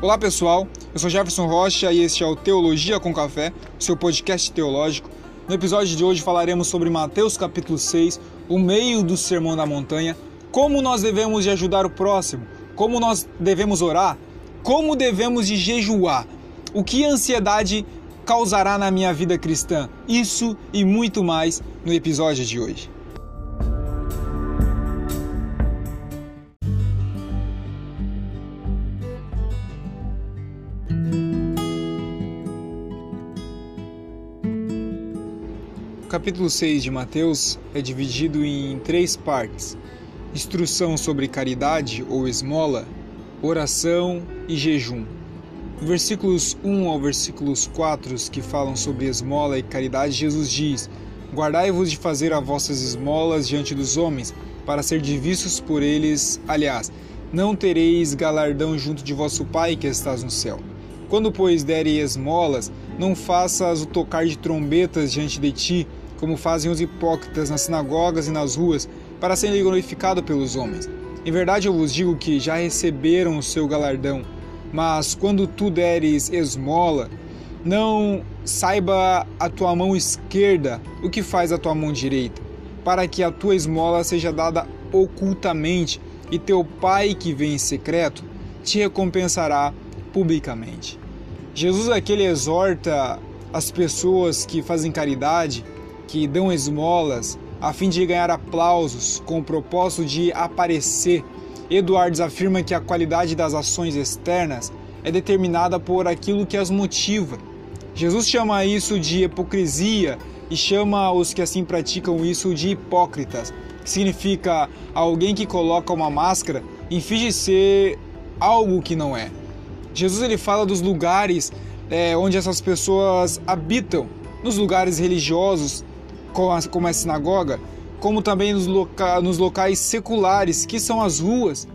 Olá pessoal, eu sou Jefferson Rocha e este é o Teologia com Café, seu podcast teológico. No episódio de hoje falaremos sobre Mateus capítulo 6, o meio do Sermão da Montanha, como nós devemos de ajudar o próximo, como nós devemos orar, como devemos de jejuar, o que a ansiedade causará na minha vida cristã, isso e muito mais no episódio de hoje. Capítulo 6 de Mateus é dividido em três partes: instrução sobre caridade ou esmola, oração e jejum. versículos 1 ao versículos 4, que falam sobre esmola e caridade, Jesus diz: Guardai-vos de fazer as vossas esmolas diante dos homens, para ser vistos por eles. Aliás, não tereis galardão junto de vosso Pai que estás no céu. Quando, pois, derem esmolas, não faças o tocar de trombetas diante de ti, como fazem os hipócritas nas sinagogas e nas ruas, para serem glorificados pelos homens. Em verdade eu vos digo que já receberam o seu galardão. Mas quando tu deres esmola, não saiba a tua mão esquerda o que faz a tua mão direita, para que a tua esmola seja dada ocultamente, e teu Pai que vem em secreto te recompensará publicamente. Jesus aqui ele exorta as pessoas que fazem caridade que dão esmolas a fim de ganhar aplausos com o propósito de aparecer. Edwards afirma que a qualidade das ações externas é determinada por aquilo que as motiva. Jesus chama isso de hipocrisia e chama os que assim praticam isso de hipócritas, que significa alguém que coloca uma máscara e finge ser algo que não é. Jesus ele fala dos lugares é, onde essas pessoas habitam, nos lugares religiosos, como a sinagoga, como também nos, loca nos locais seculares, que são as ruas.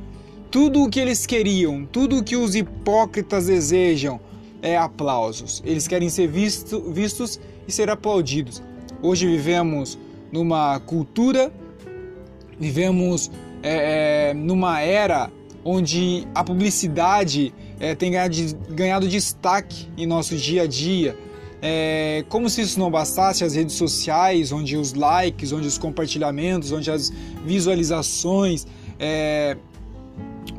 Tudo o que eles queriam, tudo o que os hipócritas desejam é aplausos. Eles querem ser visto, vistos e ser aplaudidos. Hoje vivemos numa cultura, vivemos é, é, numa era onde a publicidade é, tem ganhado, ganhado destaque em nosso dia a dia é, como se isso não bastasse, as redes sociais, onde os likes, onde os compartilhamentos, onde as visualizações, é,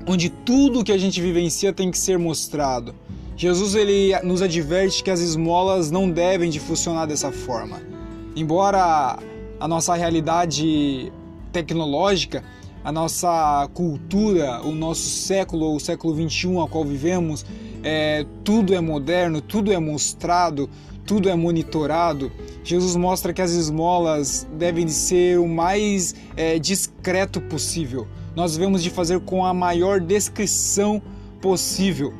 onde tudo que a gente vivencia tem que ser mostrado. Jesus ele nos adverte que as esmolas não devem de funcionar dessa forma. Embora a nossa realidade tecnológica, a nossa cultura, o nosso século, o século 21 ao qual vivemos, é, tudo é moderno, tudo é mostrado, tudo é monitorado, Jesus mostra que as esmolas devem ser o mais é, discreto possível. Nós devemos de fazer com a maior descrição possível,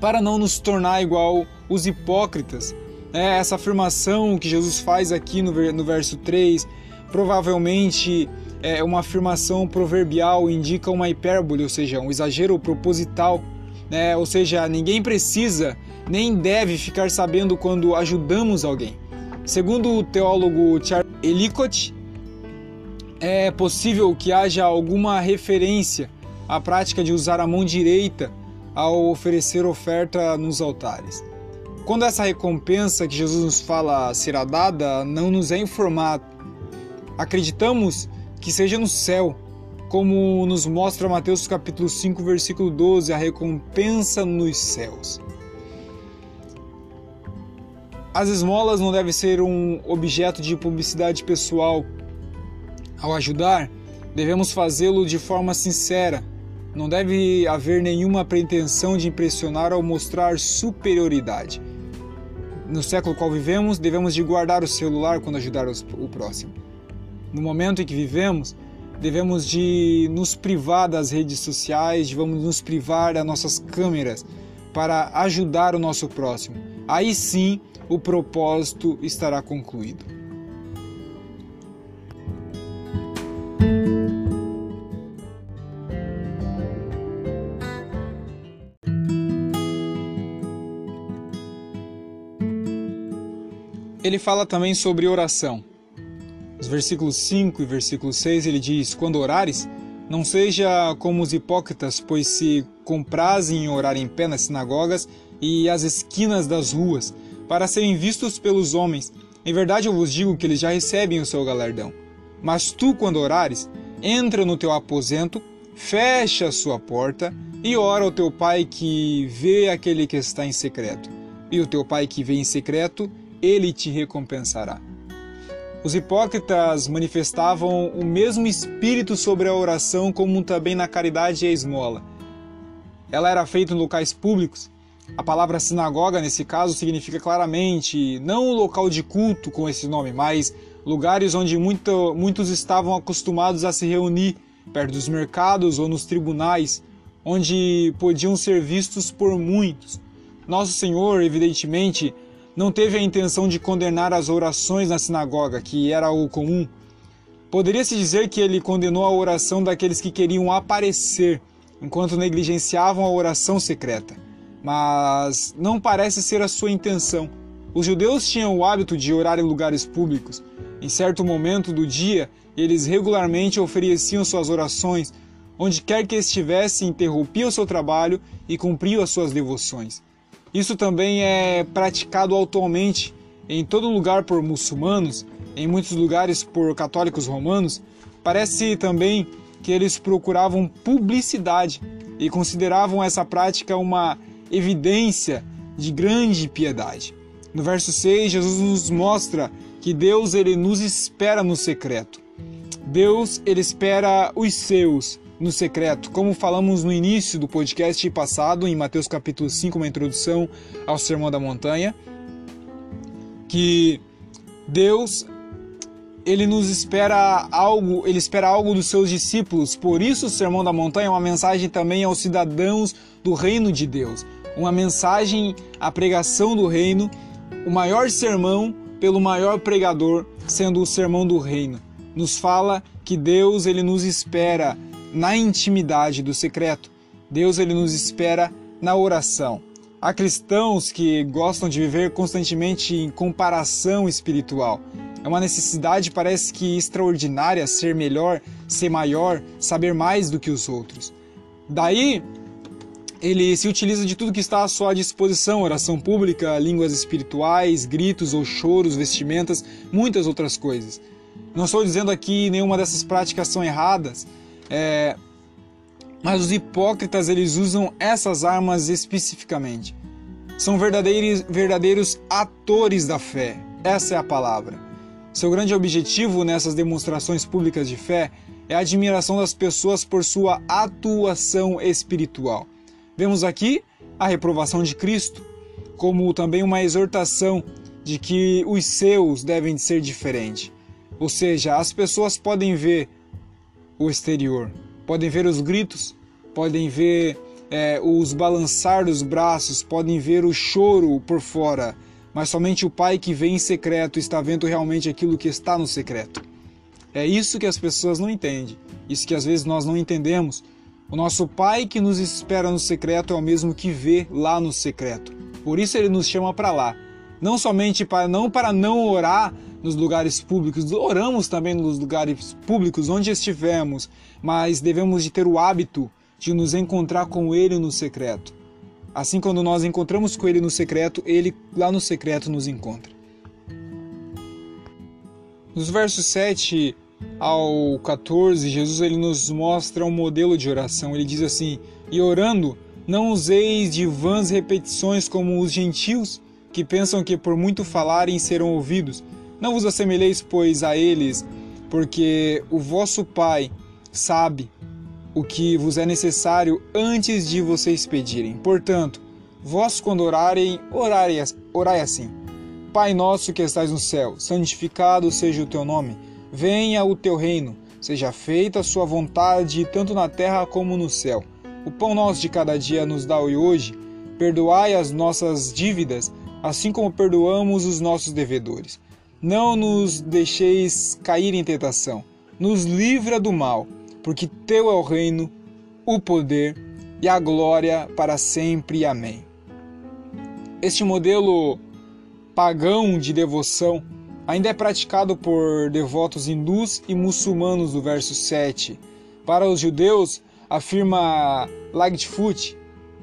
para não nos tornar igual os hipócritas. É, essa afirmação que Jesus faz aqui no, no verso 3 provavelmente é uma afirmação proverbial, indica uma hipérbole, ou seja, um exagero proposital. Né? Ou seja, ninguém precisa nem deve ficar sabendo quando ajudamos alguém. Segundo o teólogo Charles Ellicott, é possível que haja alguma referência à prática de usar a mão direita ao oferecer oferta nos altares. Quando essa recompensa que Jesus nos fala será dada, não nos é informado. Acreditamos que seja no céu, como nos mostra Mateus capítulo 5, versículo 12, a recompensa nos céus. As esmolas não devem ser um objeto de publicidade pessoal. Ao ajudar, devemos fazê-lo de forma sincera. Não deve haver nenhuma pretensão de impressionar ou mostrar superioridade. No século qual vivemos, devemos de guardar o celular quando ajudar o próximo. No momento em que vivemos, devemos de nos privar das redes sociais, devemos nos privar das nossas câmeras para ajudar o nosso próximo. Aí sim, o propósito estará concluído. Ele fala também sobre oração. Nos versículos 5 e versículo 6 ele diz: Quando orares, Não seja como os hipócritas, pois se comprazem em orar em pé nas sinagogas e às esquinas das ruas, para serem vistos pelos homens. Em verdade eu vos digo que eles já recebem o seu galardão. Mas tu, quando orares, entra no teu aposento, fecha a sua porta e ora ao teu pai que vê aquele que está em secreto. E o teu pai que vê em secreto, ele te recompensará. Os hipócritas manifestavam o mesmo espírito sobre a oração como também na caridade e a esmola. Ela era feita em locais públicos. A palavra sinagoga, nesse caso, significa claramente não um local de culto com esse nome, mas lugares onde muito, muitos estavam acostumados a se reunir, perto dos mercados ou nos tribunais, onde podiam ser vistos por muitos. Nosso Senhor, evidentemente, não teve a intenção de condenar as orações na sinagoga, que era o comum. Poderia-se dizer que ele condenou a oração daqueles que queriam aparecer, enquanto negligenciavam a oração secreta. Mas não parece ser a sua intenção. Os judeus tinham o hábito de orar em lugares públicos. Em certo momento do dia, eles regularmente ofereciam suas orações, onde quer que estivesse, interrompiam seu trabalho e cumpriam as suas devoções. Isso também é praticado atualmente em todo lugar por muçulmanos, em muitos lugares por católicos romanos. Parece também que eles procuravam publicidade e consideravam essa prática uma evidência de grande piedade. No verso 6, Jesus nos mostra que Deus ele nos espera no secreto. Deus ele espera os seus no secreto, como falamos no início do podcast passado, em Mateus capítulo 5, uma introdução ao Sermão da Montanha, que Deus ele nos espera algo, ele espera algo dos seus discípulos. Por isso o Sermão da Montanha é uma mensagem também aos cidadãos do reino de Deus, uma mensagem à pregação do reino, o maior sermão pelo maior pregador, sendo o sermão do reino. Nos fala que Deus ele nos espera na intimidade do secreto. Deus ele nos espera na oração. Há cristãos que gostam de viver constantemente em comparação espiritual. É uma necessidade, parece que extraordinária, ser melhor, ser maior, saber mais do que os outros. Daí, ele se utiliza de tudo que está à sua disposição: oração pública, línguas espirituais, gritos ou choros, vestimentas, muitas outras coisas. Não estou dizendo aqui nenhuma dessas práticas são erradas, é, mas os hipócritas eles usam essas armas especificamente. São verdadeiros, verdadeiros atores da fé. Essa é a palavra. Seu grande objetivo nessas demonstrações públicas de fé é a admiração das pessoas por sua atuação espiritual. Vemos aqui a reprovação de Cristo, como também uma exortação de que os seus devem ser diferentes. Ou seja, as pessoas podem ver o exterior. Podem ver os gritos, podem ver é, os balançar dos braços, podem ver o choro por fora, mas somente o Pai que vem em secreto está vendo realmente aquilo que está no secreto. É isso que as pessoas não entendem, isso que às vezes nós não entendemos. O nosso Pai que nos espera no secreto é o mesmo que vê lá no secreto. Por isso ele nos chama para lá, não somente para não para não orar nos lugares públicos, oramos também nos lugares públicos onde estivermos, mas devemos de ter o hábito de nos encontrar com Ele no secreto. Assim, quando nós encontramos com Ele no secreto, Ele lá no secreto nos encontra. Nos versos 7 ao 14, Jesus ele nos mostra um modelo de oração. Ele diz assim: E orando, não useis de vãs repetições como os gentios, que pensam que por muito falarem serão ouvidos. Não vos assemelheis, pois, a eles, porque o vosso Pai sabe o que vos é necessário antes de vocês pedirem. Portanto, vós, quando orarem, orai assim: Pai nosso que estais no céu, santificado seja o teu nome, venha o teu reino, seja feita a sua vontade, tanto na terra como no céu. O pão nosso de cada dia nos dá hoje, perdoai as nossas dívidas, assim como perdoamos os nossos devedores não nos deixeis cair em tentação, nos livra do mal, porque teu é o reino, o poder e a glória para sempre. Amém. Este modelo pagão de devoção ainda é praticado por devotos hindus e muçulmanos do verso 7, Para os judeus, afirma Lightfoot,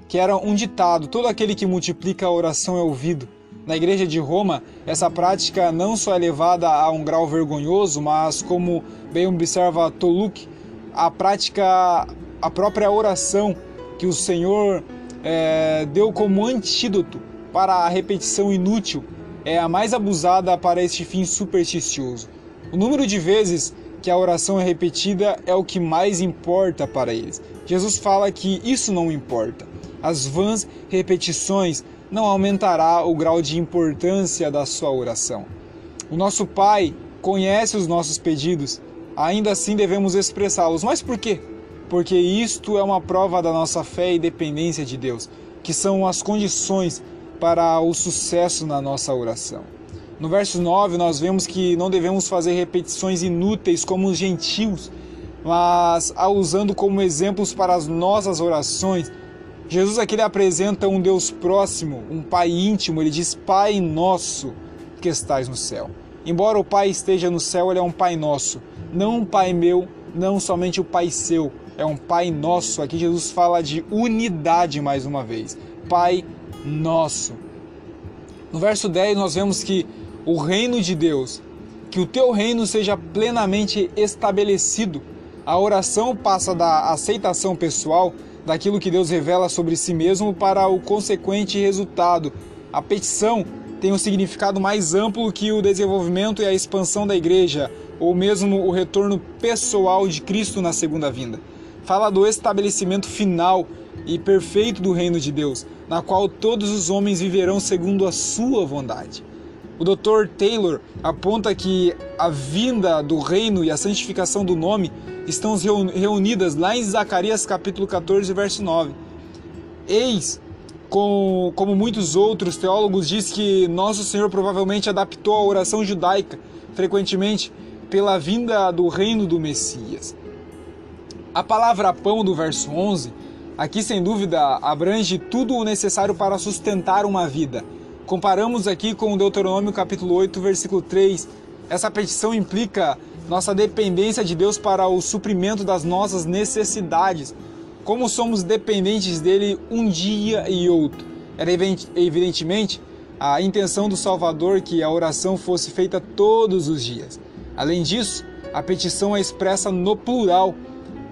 que era um ditado: todo aquele que multiplica a oração é ouvido. Na igreja de Roma, essa prática não só é levada a um grau vergonhoso, mas, como bem observa Toluk, a prática, a própria oração que o Senhor é, deu como antídoto para a repetição inútil é a mais abusada para este fim supersticioso. O número de vezes que a oração é repetida é o que mais importa para eles. Jesus fala que isso não importa. As vãs repetições não aumentará o grau de importância da sua oração. O nosso Pai conhece os nossos pedidos, ainda assim devemos expressá-los. Mas por quê? Porque isto é uma prova da nossa fé e dependência de Deus, que são as condições para o sucesso na nossa oração. No verso 9, nós vemos que não devemos fazer repetições inúteis como os gentios, mas a usando como exemplos para as nossas orações Jesus aqui ele apresenta um Deus próximo, um Pai íntimo. Ele diz: Pai nosso que estais no céu. Embora o Pai esteja no céu, ele é um Pai nosso, não um Pai meu, não somente o Pai seu, é um Pai nosso. Aqui Jesus fala de unidade mais uma vez. Pai nosso. No verso 10 nós vemos que o reino de Deus, que o teu reino seja plenamente estabelecido. A oração passa da aceitação pessoal daquilo que Deus revela sobre si mesmo para o consequente resultado. A petição tem um significado mais amplo que o desenvolvimento e a expansão da igreja, ou mesmo o retorno pessoal de Cristo na segunda vinda. Fala do estabelecimento final e perfeito do reino de Deus, na qual todos os homens viverão segundo a sua vontade. O Dr. Taylor aponta que a vinda do reino e a santificação do nome estão reunidas lá em Zacarias capítulo 14, verso 9. Eis, com, como muitos outros teólogos, diz que nosso Senhor provavelmente adaptou a oração judaica, frequentemente pela vinda do reino do Messias. A palavra pão do verso 11, aqui sem dúvida abrange tudo o necessário para sustentar uma vida Comparamos aqui com Deuteronômio capítulo 8, versículo 3. Essa petição implica nossa dependência de Deus para o suprimento das nossas necessidades. Como somos dependentes dele um dia e outro. Era evidentemente a intenção do Salvador que a oração fosse feita todos os dias. Além disso, a petição é expressa no plural,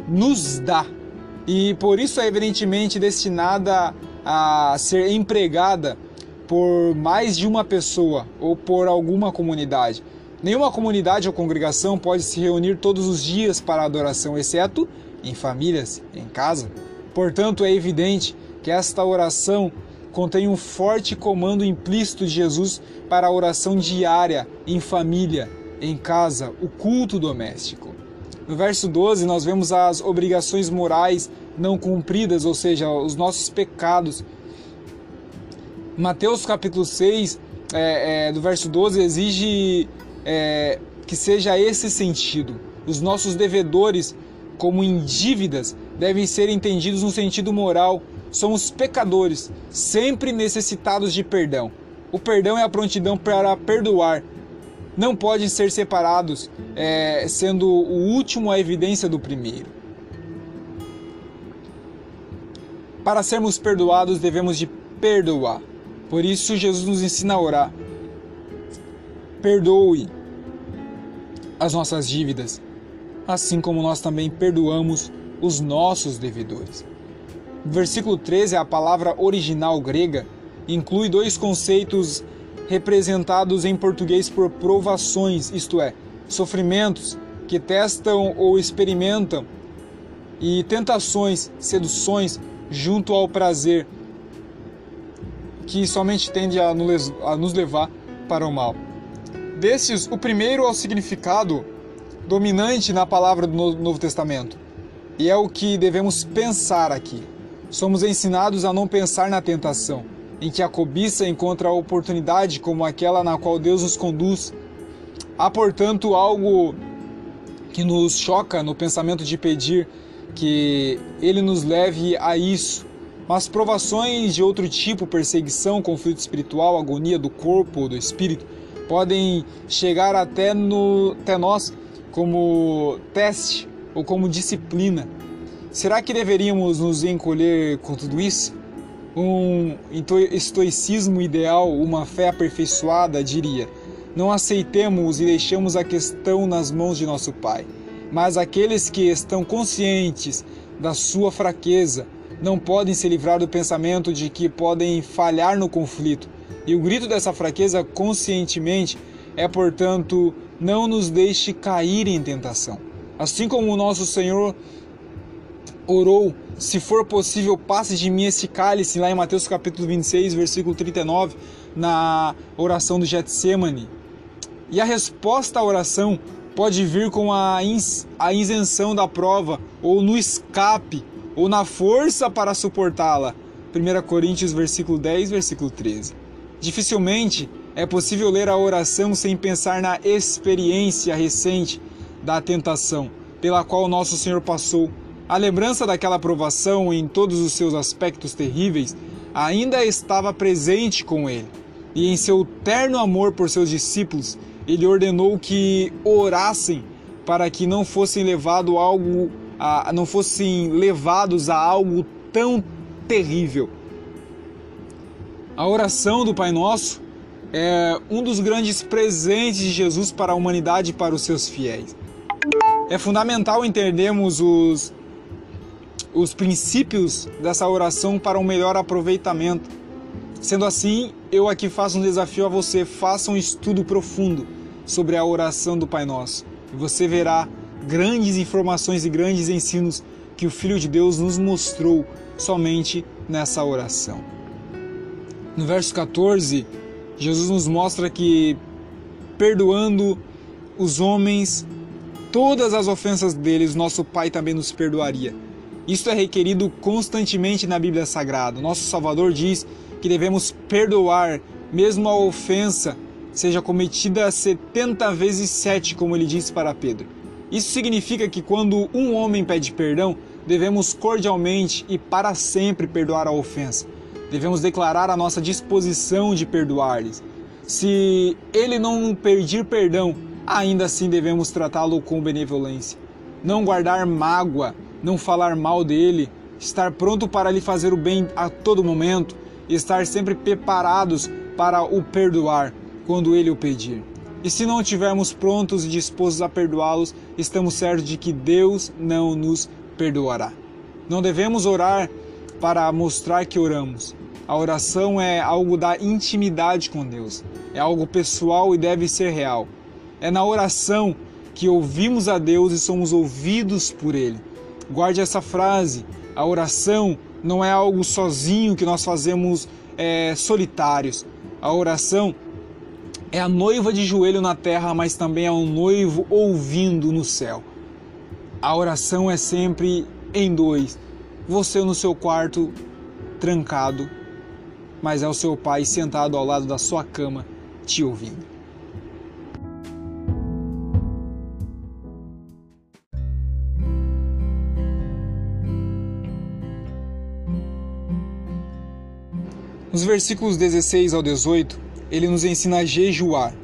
nos dá. E por isso é evidentemente destinada a ser empregada por mais de uma pessoa ou por alguma comunidade. Nenhuma comunidade ou congregação pode se reunir todos os dias para adoração, exceto em famílias, em casa. Portanto, é evidente que esta oração contém um forte comando implícito de Jesus para a oração diária, em família, em casa, o culto doméstico. No verso 12, nós vemos as obrigações morais não cumpridas, ou seja, os nossos pecados Mateus capítulo 6, é, é, do verso 12, exige é, que seja esse sentido. Os nossos devedores, como em dívidas, devem ser entendidos no sentido moral. Somos pecadores, sempre necessitados de perdão. O perdão é a prontidão para perdoar. Não podem ser separados, é, sendo o último a evidência do primeiro. Para sermos perdoados, devemos de perdoar. Por isso, Jesus nos ensina a orar. Perdoe as nossas dívidas, assim como nós também perdoamos os nossos devedores. versículo 13, a palavra original grega inclui dois conceitos representados em português por provações, isto é, sofrimentos que testam ou experimentam, e tentações, seduções junto ao prazer que somente tende a nos levar para o mal. Destes, o primeiro é o significado dominante na palavra do Novo Testamento, e é o que devemos pensar aqui. Somos ensinados a não pensar na tentação, em que a cobiça encontra a oportunidade como aquela na qual Deus nos conduz. Há, portanto, algo que nos choca no pensamento de pedir que Ele nos leve a isso, mas provações de outro tipo, perseguição, conflito espiritual, agonia do corpo do espírito, podem chegar até, no, até nós como teste ou como disciplina. Será que deveríamos nos encolher com tudo isso? Um estoicismo ideal, uma fé aperfeiçoada, diria: não aceitemos e deixemos a questão nas mãos de nosso Pai. Mas aqueles que estão conscientes da sua fraqueza não podem se livrar do pensamento de que podem falhar no conflito. E o grito dessa fraqueza conscientemente é, portanto, não nos deixe cair em tentação. Assim como o nosso Senhor orou, se for possível, passe de mim esse cálice, lá em Mateus capítulo 26, versículo 39, na oração do Getsemane. E a resposta à oração pode vir com a, a isenção da prova, ou no escape, ou na força para suportá-la. 1 Coríntios versículo 10, versículo 13. Dificilmente é possível ler a oração sem pensar na experiência recente da tentação pela qual nosso Senhor passou. A lembrança daquela provação em todos os seus aspectos terríveis ainda estava presente com ele. E em seu terno amor por seus discípulos, ele ordenou que orassem para que não fossem levado algo a, não fossem levados a algo tão terrível. A oração do Pai Nosso é um dos grandes presentes de Jesus para a humanidade e para os seus fiéis. É fundamental entendermos os, os princípios dessa oração para um melhor aproveitamento. Sendo assim, eu aqui faço um desafio a você: faça um estudo profundo sobre a oração do Pai Nosso. E você verá grandes informações e grandes ensinos que o Filho de Deus nos mostrou somente nessa oração. No verso 14, Jesus nos mostra que perdoando os homens todas as ofensas deles, nosso Pai também nos perdoaria. Isto é requerido constantemente na Bíblia Sagrada. Nosso Salvador diz que devemos perdoar, mesmo a ofensa seja cometida 70 vezes 7, como ele disse para Pedro. Isso significa que quando um homem pede perdão, devemos cordialmente e para sempre perdoar a ofensa. Devemos declarar a nossa disposição de perdoar-lhes. Se ele não pedir perdão, ainda assim devemos tratá-lo com benevolência. Não guardar mágoa, não falar mal dele, estar pronto para lhe fazer o bem a todo momento, estar sempre preparados para o perdoar quando ele o pedir. E se não estivermos prontos e dispostos a perdoá-los, estamos certos de que Deus não nos perdoará. Não devemos orar para mostrar que oramos. A oração é algo da intimidade com Deus, é algo pessoal e deve ser real. É na oração que ouvimos a Deus e somos ouvidos por Ele. Guarde essa frase: a oração não é algo sozinho que nós fazemos é, solitários. A oração é a noiva de joelho na terra, mas também é um noivo ouvindo no céu. A oração é sempre em dois. Você no seu quarto, trancado, mas é o seu pai sentado ao lado da sua cama, te ouvindo. Nos versículos 16 ao 18, ele nos ensina a jejuar.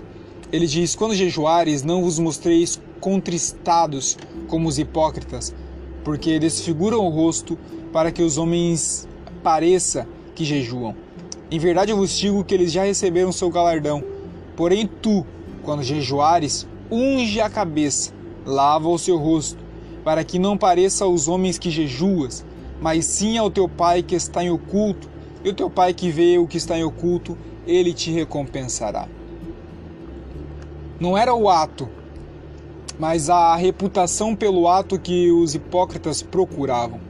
Ele diz: Quando jejuares, não vos mostreis contristados como os hipócritas, porque desfiguram o rosto para que os homens pareça que jejuam. Em verdade eu vos digo que eles já receberam seu galardão. Porém tu, quando jejuares, unge a cabeça, lava o seu rosto, para que não pareça aos homens que jejuas, mas sim ao teu Pai que está em oculto, e o teu Pai que vê o que está em oculto ele te recompensará. Não era o ato, mas a reputação pelo ato que os hipócritas procuravam.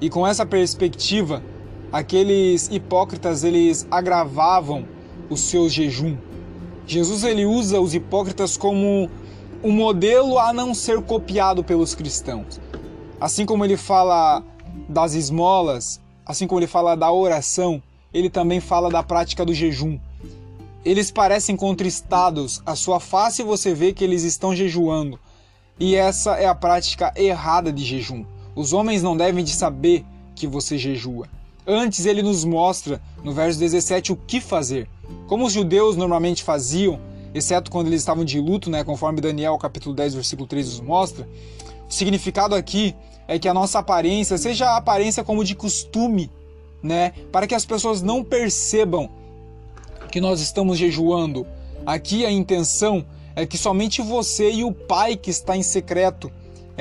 E com essa perspectiva, aqueles hipócritas eles agravavam o seu jejum. Jesus ele usa os hipócritas como um modelo a não ser copiado pelos cristãos. Assim como ele fala das esmolas, assim como ele fala da oração, ele também fala da prática do jejum. Eles parecem contristados, a sua face você vê que eles estão jejuando. E essa é a prática errada de jejum. Os homens não devem de saber que você jejua. Antes ele nos mostra, no verso 17, o que fazer. Como os judeus normalmente faziam, exceto quando eles estavam de luto, né, conforme Daniel capítulo 10, versículo 3 nos mostra, significado aqui é que a nossa aparência seja a aparência como de costume, né? Para que as pessoas não percebam que nós estamos jejuando. Aqui a intenção é que somente você e o Pai que está em secreto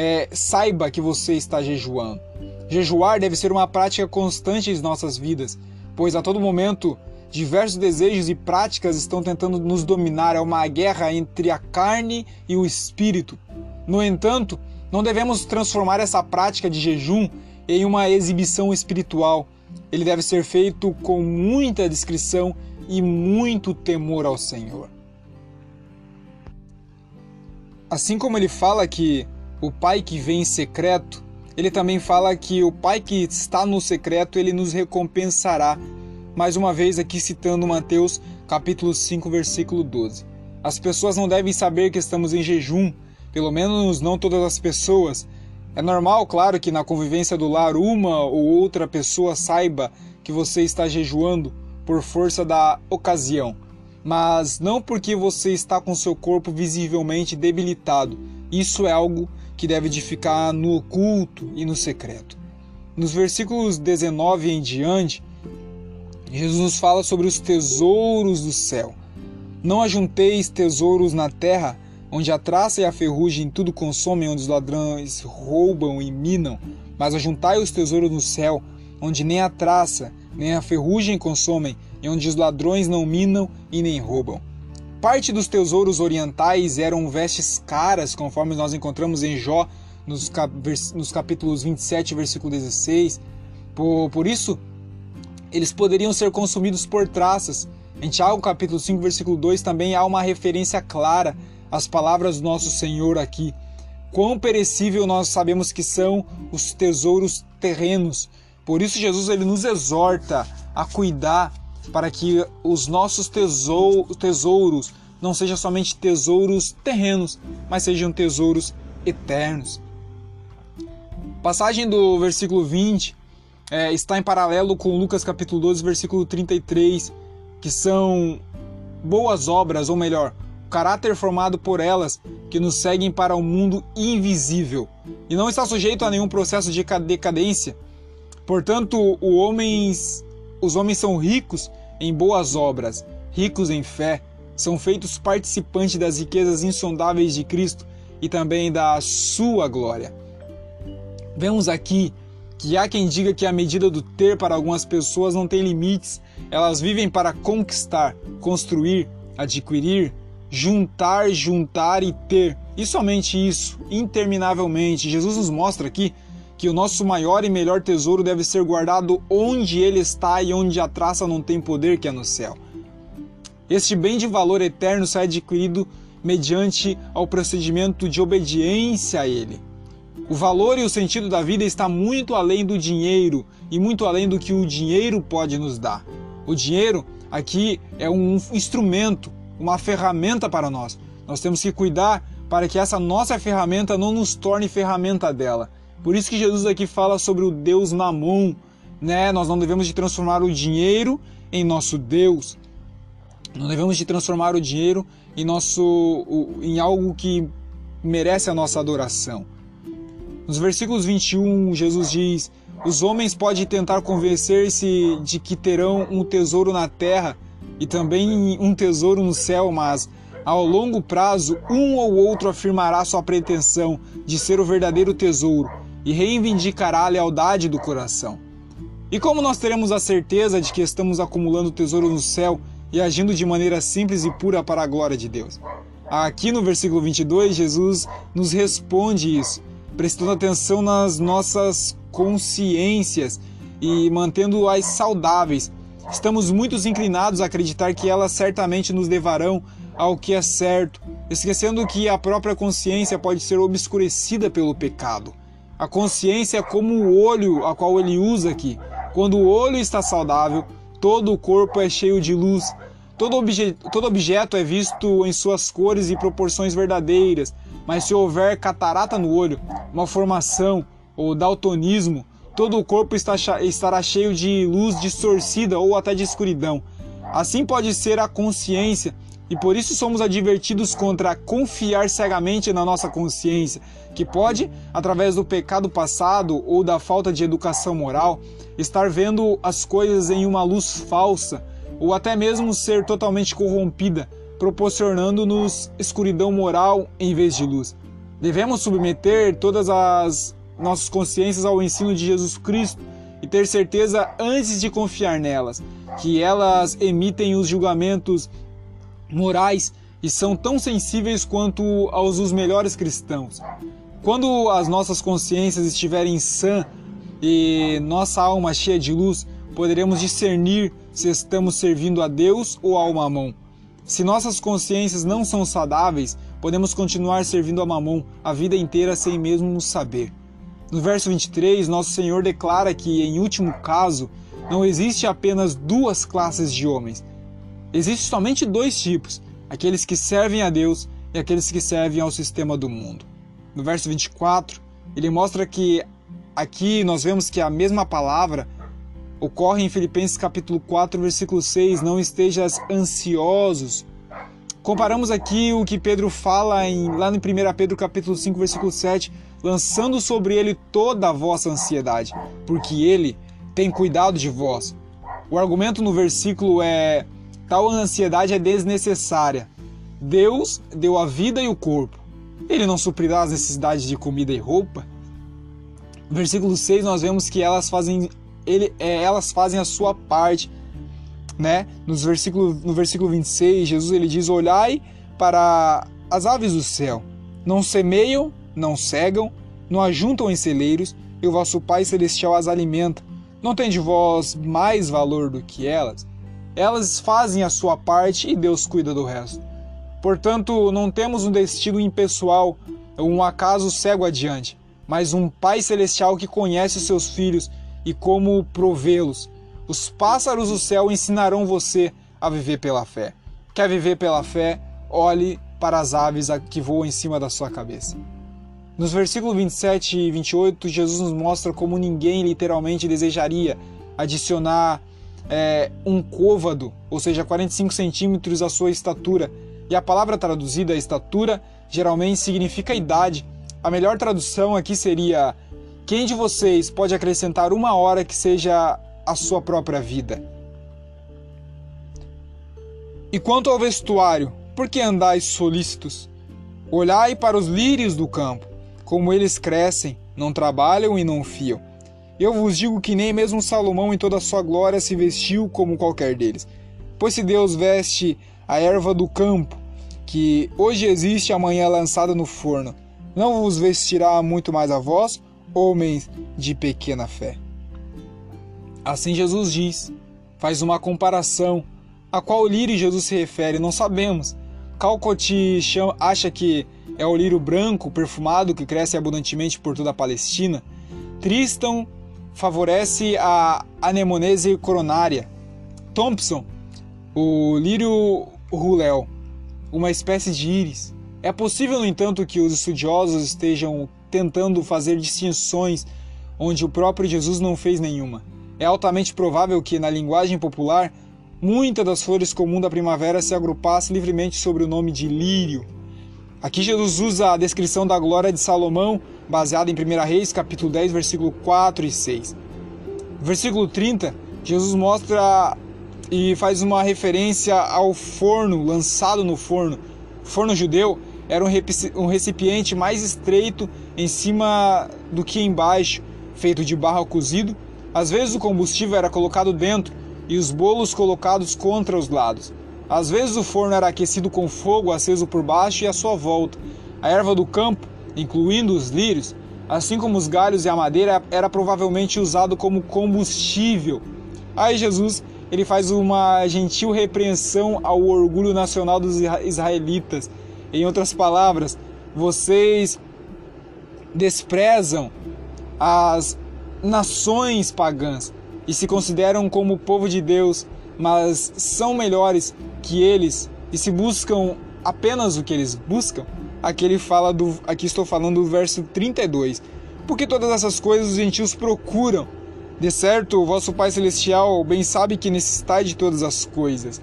é, saiba que você está jejuando. Jejuar deve ser uma prática constante em nossas vidas, pois a todo momento diversos desejos e práticas estão tentando nos dominar. É uma guerra entre a carne e o espírito. No entanto, não devemos transformar essa prática de jejum em uma exibição espiritual. Ele deve ser feito com muita discrição e muito temor ao Senhor. Assim como ele fala que o Pai que vem em secreto, ele também fala que o Pai que está no secreto, ele nos recompensará. Mais uma vez aqui citando Mateus capítulo 5, versículo 12. As pessoas não devem saber que estamos em jejum, pelo menos não todas as pessoas. É normal, claro, que na convivência do lar uma ou outra pessoa saiba que você está jejuando por força da ocasião, mas não porque você está com seu corpo visivelmente debilitado. Isso é algo que deve de ficar no oculto e no secreto. Nos versículos 19 em diante, Jesus nos fala sobre os tesouros do céu. Não ajunteis tesouros na terra, onde a traça e a ferrugem tudo consomem, onde os ladrões roubam e minam, mas ajuntai os tesouros no céu, onde nem a traça nem a ferrugem consomem, e onde os ladrões não minam e nem roubam. Parte dos tesouros orientais eram vestes caras, conforme nós encontramos em Jó, nos, cap nos capítulos 27 versículo 16. Por, por isso, eles poderiam ser consumidos por traças. Em Tiago capítulo 5, versículo 2, também há uma referência clara as palavras do nosso Senhor aqui. Quão perecível nós sabemos que são os tesouros terrenos. Por isso Jesus ele nos exorta a cuidar para que os nossos tesouros não sejam somente tesouros terrenos, mas sejam tesouros eternos. Passagem do versículo 20 é, está em paralelo com Lucas capítulo 12, versículo 33, que são boas obras, ou melhor, caráter formado por elas que nos seguem para o um mundo invisível e não está sujeito a nenhum processo de decadência. Portanto, homens, os homens são ricos em boas obras, ricos em fé, são feitos participantes das riquezas insondáveis de Cristo e também da sua glória. Vemos aqui que há quem diga que a medida do ter para algumas pessoas não tem limites, elas vivem para conquistar, construir, adquirir, juntar, juntar e ter. E somente isso, interminavelmente. Jesus nos mostra aqui que o nosso maior e melhor tesouro deve ser guardado onde ele está e onde a traça não tem poder, que é no céu. Este bem de valor eterno sai adquirido mediante ao procedimento de obediência a ele. O valor e o sentido da vida está muito além do dinheiro e muito além do que o dinheiro pode nos dar. O dinheiro aqui é um instrumento, uma ferramenta para nós. Nós temos que cuidar para que essa nossa ferramenta não nos torne ferramenta dela. Por isso que Jesus aqui fala sobre o Deus Mamon, né? Nós não devemos de transformar o dinheiro em nosso Deus. Não devemos de transformar o dinheiro em nosso em algo que merece a nossa adoração. Nos versículos 21, Jesus diz: Os homens podem tentar convencer-se de que terão um tesouro na terra e também um tesouro no céu, mas ao longo prazo um ou outro afirmará sua pretensão de ser o verdadeiro tesouro e reivindicará a lealdade do coração. E como nós teremos a certeza de que estamos acumulando tesouro no céu e agindo de maneira simples e pura para a glória de Deus? Aqui no versículo 22, Jesus nos responde isso, prestando atenção nas nossas consciências e mantendo-as saudáveis, Estamos muito inclinados a acreditar que elas certamente nos levarão ao que é certo, esquecendo que a própria consciência pode ser obscurecida pelo pecado. A consciência é como o olho a qual ele usa aqui. Quando o olho está saudável, todo o corpo é cheio de luz. Todo, obje todo objeto é visto em suas cores e proporções verdadeiras, mas se houver catarata no olho, malformação ou daltonismo, todo o corpo está, estará cheio de luz distorcida ou até de escuridão. Assim pode ser a consciência e por isso somos advertidos contra confiar cegamente na nossa consciência, que pode, através do pecado passado ou da falta de educação moral, estar vendo as coisas em uma luz falsa ou até mesmo ser totalmente corrompida, proporcionando-nos escuridão moral em vez de luz. Devemos submeter todas as nossas consciências ao ensino de Jesus Cristo e ter certeza antes de confiar nelas, que elas emitem os julgamentos morais e são tão sensíveis quanto aos dos melhores cristãos. Quando as nossas consciências estiverem sã e nossa alma cheia de luz, poderemos discernir se estamos servindo a Deus ou ao mamão. Se nossas consciências não são saudáveis, podemos continuar servindo a mamão a vida inteira sem mesmo saber. No verso 23, nosso Senhor declara que, em último caso, não existe apenas duas classes de homens. Existem somente dois tipos: aqueles que servem a Deus e aqueles que servem ao sistema do mundo. No verso 24, ele mostra que aqui nós vemos que a mesma palavra ocorre em Filipenses capítulo 4, versículo 6, não estejas ansiosos. Comparamos aqui o que Pedro fala em, lá no 1 Pedro capítulo 5, versículo 7, lançando sobre ele toda a vossa ansiedade, porque ele tem cuidado de vós. O argumento no versículo é: tal ansiedade é desnecessária. Deus deu a vida e o corpo. Ele não suprirá as necessidades de comida e roupa? Versículo 6 nós vemos que elas fazem, ele, é, elas fazem a sua parte. Né? Nos versículo, no versículo 26, Jesus ele diz: Olhai para as aves do céu, não semeiam, não cegam, não ajuntam em celeiros, e o vosso Pai Celestial as alimenta. Não tem de vós mais valor do que elas? Elas fazem a sua parte e Deus cuida do resto. Portanto, não temos um destino impessoal, um acaso cego adiante, mas um Pai Celestial que conhece seus filhos e como provê-los. Os pássaros do céu ensinarão você a viver pela fé. Quer viver pela fé? Olhe para as aves que voam em cima da sua cabeça. Nos versículos 27 e 28, Jesus nos mostra como ninguém literalmente desejaria adicionar é, um côvado, ou seja, 45 centímetros à sua estatura. E a palavra traduzida, estatura, geralmente significa idade. A melhor tradução aqui seria: quem de vocês pode acrescentar uma hora que seja a sua própria vida? E quanto ao vestuário, por que andais solícitos? Olhai para os lírios do campo como eles crescem, não trabalham e não fiam. Eu vos digo que nem mesmo Salomão em toda a sua glória se vestiu como qualquer deles. Pois se Deus veste a erva do campo, que hoje existe amanhã é lançada no forno, não vos vestirá muito mais a vós, homens de pequena fé. Assim Jesus diz, faz uma comparação. A qual lírio Jesus se refere, não sabemos. Calcote acha que é o lírio branco perfumado que cresce abundantemente por toda a Palestina. Tristan favorece a anemonese coronária. Thompson, o lírio ruléu, uma espécie de íris. É possível, no entanto, que os estudiosos estejam tentando fazer distinções onde o próprio Jesus não fez nenhuma. É altamente provável que, na linguagem popular, muitas das flores comuns da primavera se agrupassem livremente sobre o nome de lírio. Aqui Jesus usa a descrição da glória de Salomão, baseada em 1 Reis, capítulo 10, versículo 4 e 6. Versículo 30, Jesus mostra e faz uma referência ao forno lançado no forno. O forno judeu era um recipiente mais estreito em cima do que embaixo, feito de barro cozido. Às vezes o combustível era colocado dentro e os bolos colocados contra os lados. Às vezes o forno era aquecido com fogo aceso por baixo e à sua volta. A erva do campo, incluindo os lírios, assim como os galhos e a madeira, era provavelmente usado como combustível. Aí Jesus ele faz uma gentil repreensão ao orgulho nacional dos israelitas. Em outras palavras, vocês desprezam as nações pagãs e se consideram como povo de Deus mas são melhores que eles e se buscam apenas o que eles buscam, aqui ele fala do aqui estou falando do verso 32. Porque todas essas coisas os gentios procuram. De certo, o vosso Pai celestial bem sabe que necessitai de todas as coisas.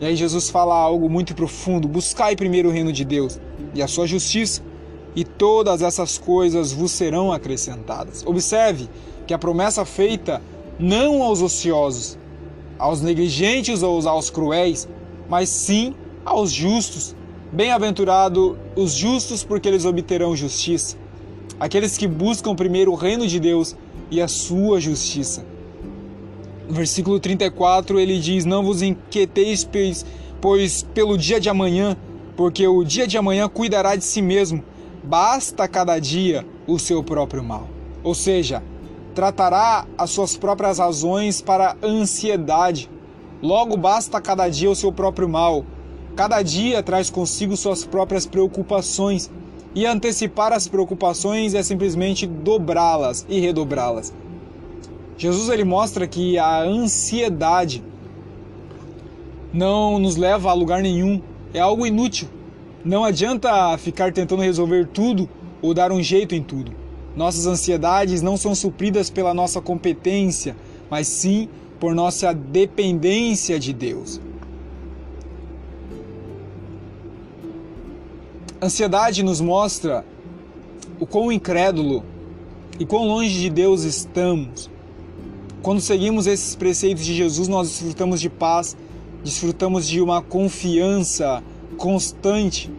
E aí Jesus fala algo muito profundo: buscai primeiro o reino de Deus e a sua justiça, e todas essas coisas vos serão acrescentadas. Observe que a promessa feita não aos ociosos, aos negligentes ou aos cruéis, mas sim aos justos. Bem-aventurado os justos, porque eles obterão justiça. Aqueles que buscam primeiro o reino de Deus e a sua justiça. No versículo 34 ele diz: Não vos inquieteis, pois pelo dia de amanhã, porque o dia de amanhã cuidará de si mesmo, basta cada dia o seu próprio mal. Ou seja, tratará as suas próprias razões para a ansiedade. Logo basta cada dia o seu próprio mal. Cada dia traz consigo suas próprias preocupações, e antecipar as preocupações é simplesmente dobrá-las e redobrá-las. Jesus ele mostra que a ansiedade não nos leva a lugar nenhum, é algo inútil. Não adianta ficar tentando resolver tudo ou dar um jeito em tudo. Nossas ansiedades não são supridas pela nossa competência, mas sim por nossa dependência de Deus. Ansiedade nos mostra o quão incrédulo e quão longe de Deus estamos quando seguimos esses preceitos de Jesus, nós desfrutamos de paz, desfrutamos de uma confiança constante.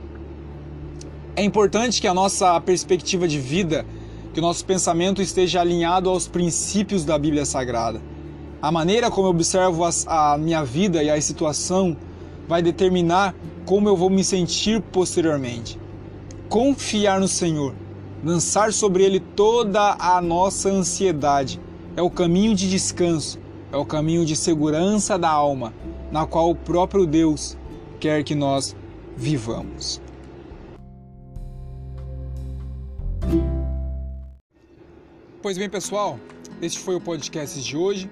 É importante que a nossa perspectiva de vida, que o nosso pensamento esteja alinhado aos princípios da Bíblia Sagrada. A maneira como eu observo a minha vida e a situação vai determinar como eu vou me sentir posteriormente. Confiar no Senhor, lançar sobre Ele toda a nossa ansiedade é o caminho de descanso, é o caminho de segurança da alma, na qual o próprio Deus quer que nós vivamos. Pois bem, pessoal, este foi o podcast de hoje.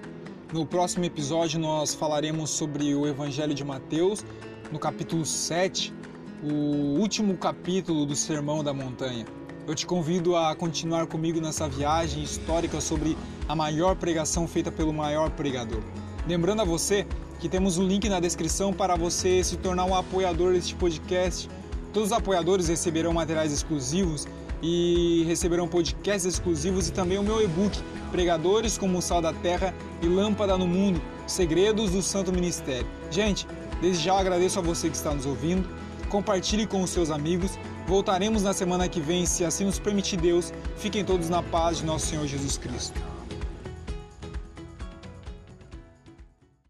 No próximo episódio, nós falaremos sobre o Evangelho de Mateus, no capítulo 7, o último capítulo do Sermão da Montanha. Eu te convido a continuar comigo nessa viagem histórica sobre a maior pregação feita pelo maior pregador. Lembrando a você que temos o um link na descrição para você se tornar um apoiador deste podcast. Todos os apoiadores receberão materiais exclusivos e receberão podcasts exclusivos e também o meu e-book Pregadores como o Sal da Terra e Lâmpada no Mundo Segredos do Santo Ministério. Gente, desde já agradeço a você que está nos ouvindo. Compartilhe com os seus amigos Voltaremos na semana que vem, se assim nos permitir Deus. Fiquem todos na paz de nosso Senhor Jesus Cristo.